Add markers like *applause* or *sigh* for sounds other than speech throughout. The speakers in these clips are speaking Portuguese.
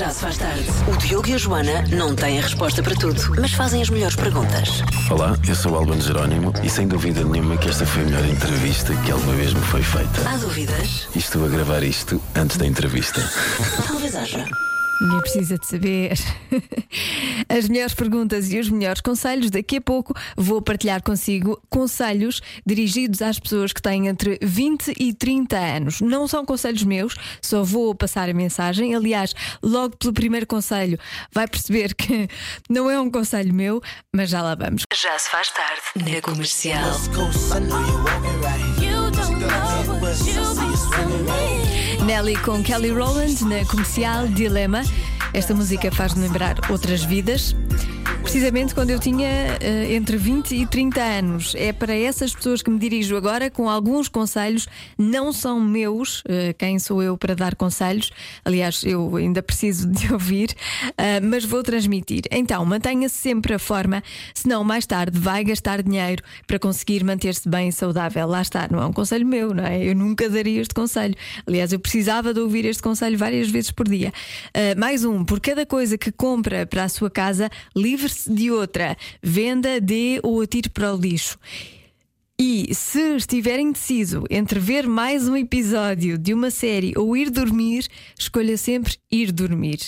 Já se faz tarde. O Diogo e a Joana não têm a resposta para tudo, mas fazem as melhores perguntas. Olá, eu sou o Albano Jerónimo e sem dúvida nenhuma que esta foi a melhor entrevista que alguma vez me foi feita. Há dúvidas? E estou a gravar isto antes da entrevista. Talvez haja. Ninguém precisa de saber. *laughs* As melhores perguntas e os melhores conselhos. Daqui a pouco vou partilhar consigo conselhos dirigidos às pessoas que têm entre 20 e 30 anos. Não são conselhos meus, só vou passar a mensagem. Aliás, logo pelo primeiro conselho, vai perceber que *laughs* não é um conselho meu, mas já lá vamos. Já se faz tarde. Na comercial. Nelly com Kelly Rowland na comercial Dilema. Esta música faz-me lembrar outras vidas. Precisamente quando eu tinha eh, entre 20 e 30 anos. É para essas pessoas que me dirijo agora com alguns conselhos. Não são meus. eh, quem sou eu para dar conselhos? Aliás, eu ainda preciso de *laughs* ouvir, eh, mas vou transmitir. Então, mantenha-se sempre a forma, senão mais tarde vai gastar dinheiro para conseguir manter-se bem e saudável. Lá está, não é um conselho meu, não é? Eu nunca daria este conselho. Aliás, eu precisava de ouvir este conselho várias vezes por dia. Uh, mais um, por cada coisa que compra para a sua casa, livre-se de outra. Venda, dê ou atire para o lixo. E se estiver indeciso entre ver mais um episódio de uma série ou ir dormir, escolha sempre ir dormir.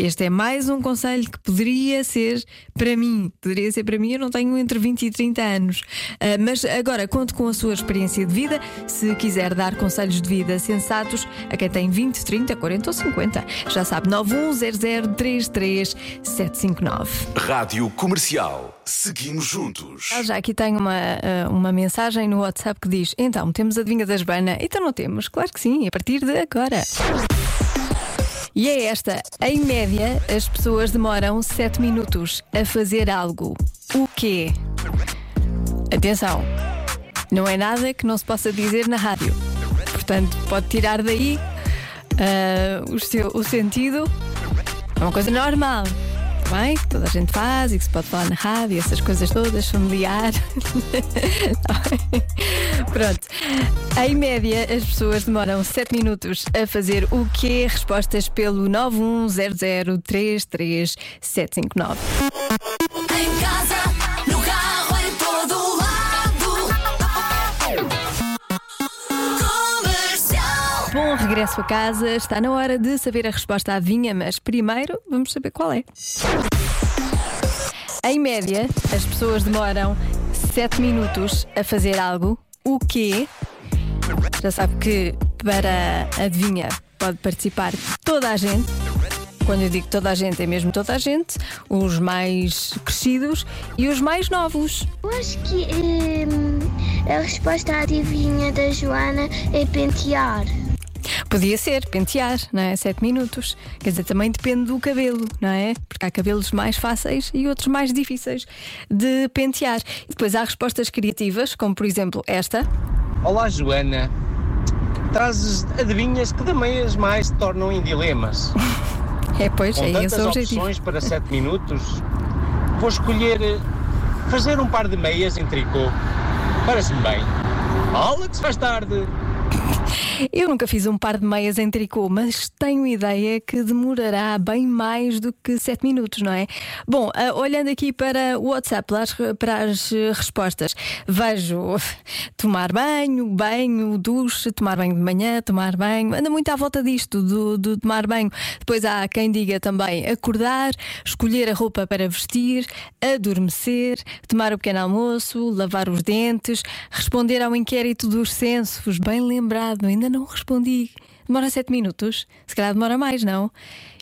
Este é mais um conselho que poderia ser para mim. Poderia ser para mim, eu não tenho entre 20 e 30 anos. Ah, mas agora conto com a sua experiência de vida. Se quiser dar conselhos de vida sensatos a quem tem 20, 30, 40 ou 50, já sabe, 910033759. Rádio Comercial. Seguimos juntos. Ah, Já aqui tenho uma, ah, uma mensagem no WhatsApp que diz: Então, temos a adivinha da Joana? Então não temos, claro que sim, a partir de agora. E é esta: em média, as pessoas demoram 7 minutos a fazer algo. O quê? Atenção, não é nada que não se possa dizer na rádio. Portanto, pode tirar daí ah, o, seu, o sentido. É uma coisa normal. Bem, que toda a gente faz e que se pode falar na rádio, essas coisas todas, familiar. *laughs* Pronto. Em média, as pessoas demoram 7 minutos a fazer o quê? Respostas pelo 910033759. Em casa, regresso a casa, está na hora de saber a resposta à adivinha, mas primeiro vamos saber qual é. Em média, as pessoas demoram 7 minutos a fazer algo. O quê? Já sabe que para a adivinha pode participar toda a gente. Quando eu digo toda a gente, é mesmo toda a gente, os mais crescidos e os mais novos. Eu acho que hum, a resposta à adivinha da Joana é pentear. Podia ser pentear, não é? 7 minutos. Quer dizer, também depende do cabelo, não é? Porque há cabelos mais fáceis e outros mais difíceis de pentear. E depois há respostas criativas, como por exemplo esta. Olá Joana, trazes adivinhas que também as mais te tornam em dilemas. *laughs* É, pois, Com é esse tantas o objetivo. opções para 7 minutos, vou escolher eh, fazer um par de meias em tricô. Parece-me bem. Alex, faz tarde. *laughs* Eu nunca fiz um par de meias em tricô, mas tenho ideia que demorará bem mais do que 7 minutos, não é? Bom, ah, olhando aqui para o WhatsApp, para as, para as, eh, respostas, vejo *laughs* tomar banho, banho, duche, tomar banho de manhã, tomar banho, anda muito à volta disto, do, do tomar banho. Depois há quem diga também acordar, escolher a roupa para vestir, adormecer, tomar o pequeno almoço, lavar os dentes, responder ao inquérito dos censos, bem lembrado, ainda não respondi. Demora 7 minutos? Se calhar demora mais, não?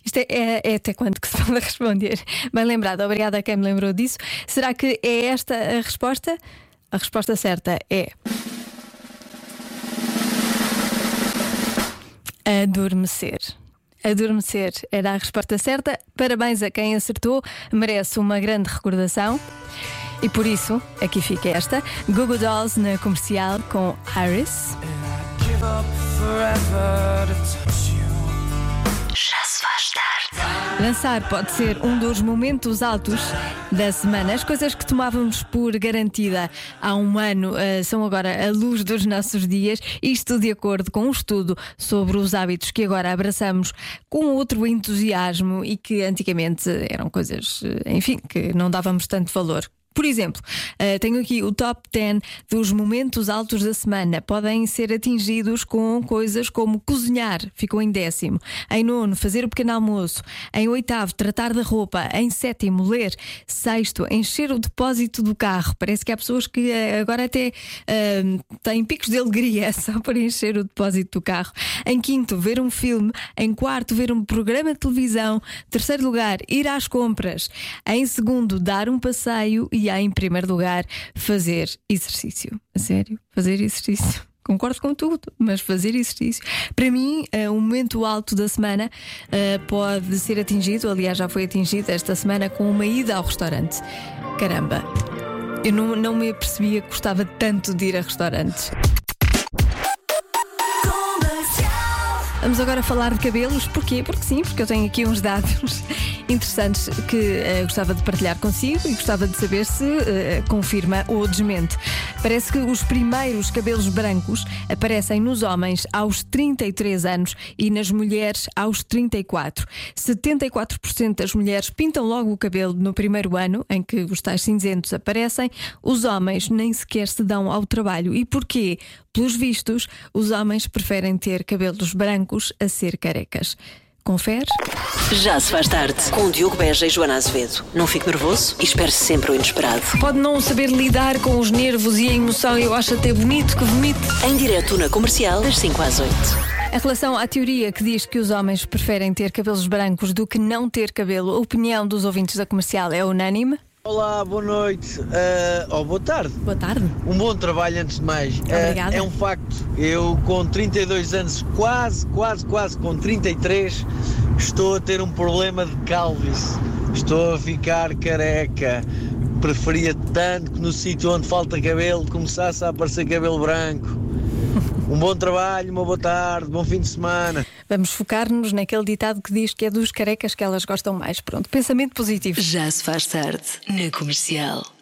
Isto é, é- é até quando que se *laughs* pode responder? Bem lembrado, obrigada a quem me lembrou disso. Será que é esta a resposta? A resposta certa é. Adormecer. Adormecer era a resposta certa. Parabéns a quem acertou, merece uma grande recordação. E por isso, aqui fica esta: Google Dolls na comercial com Iris. Já se faz tarde. Dançar pode ser um dos momentos altos da semana. As coisas que tomávamos por garantida há um ano eh, são agora a luz dos nossos dias, isto de acordo com um estudo sobre os hábitos que agora abraçamos com outro entusiasmo e que antigamente eram coisas, eh, enfim, que não dávamos tanto valor. Por exemplo, eh, tenho aqui o top 10 dos momentos altos da semana. Podem ser atingidos com coisas como cozinhar, ficou em décimo. Em nono, fazer o pequeno almoço. Em oitavo, tratar da roupa. Em sétimo, ler. Sexto, encher o depósito do carro. Parece que há pessoas que eh, agora até eh, têm picos de alegria *laughs* só para encher o depósito do carro. Em quinto, ver um filme. Em quarto, ver um programa de televisão. Terceiro lugar, ir às compras. Em segundo, dar um passeio. E em primeiro lugar, fazer exercício. A sério? Fazer exercício. Concordo com tudo, mas fazer exercício. Para mim, eh, o momento alto da semana eh, pode ser atingido, aliás, já foi atingido esta semana com uma ida ao restaurante. Caramba, eu não, não me apercebia que gostava tanto de ir a restaurantes. Vamos agora falar de cabelos. Porquê? Porque sim, porque eu tenho aqui uns dados *laughs* interessantes que eh, gostava de partilhar consigo e gostava de saber se eh, confirma ou desmente. Parece que os primeiros cabelos brancos aparecem nos homens aos 33 anos e nas mulheres aos 34. 74% das mulheres pintam logo o cabelo no primeiro ano em que os tais cinzentos aparecem. Os homens nem sequer se dão ao trabalho. E porquê? Pelos vistos, os homens preferem ter cabelos brancos a ser carecas. Confere? Já se faz tarde. Com Diogo Beja e Joana Azevedo. Não fique nervoso e espere sempre o inesperado. Pode não saber lidar com os nervos e a emoção, eu acho até bonito que vomite. Em direto na comercial, das 5 às 8. Em relação à teoria que diz que os homens preferem ter cabelos brancos do que não ter cabelo, a opinião dos ouvintes da comercial é unânime? Olá, boa noite. Uh, ou boa tarde. Boa tarde. Um bom trabalho antes de mais. Uh, Obrigada. é um facto. Eu com 32 anos, quase, quase, quase com 33, estou a ter um problema de calvície. Estou a ficar careca. Preferia tanto que no sítio onde falta cabelo começasse a aparecer cabelo branco. Um bom trabalho, uma boa tarde, bom fim de semana. Vamos focar-nos naquele ditado que diz que é dos carecas que elas gostam mais. Pronto, pensamento positivo. Já se faz tarde na comercial.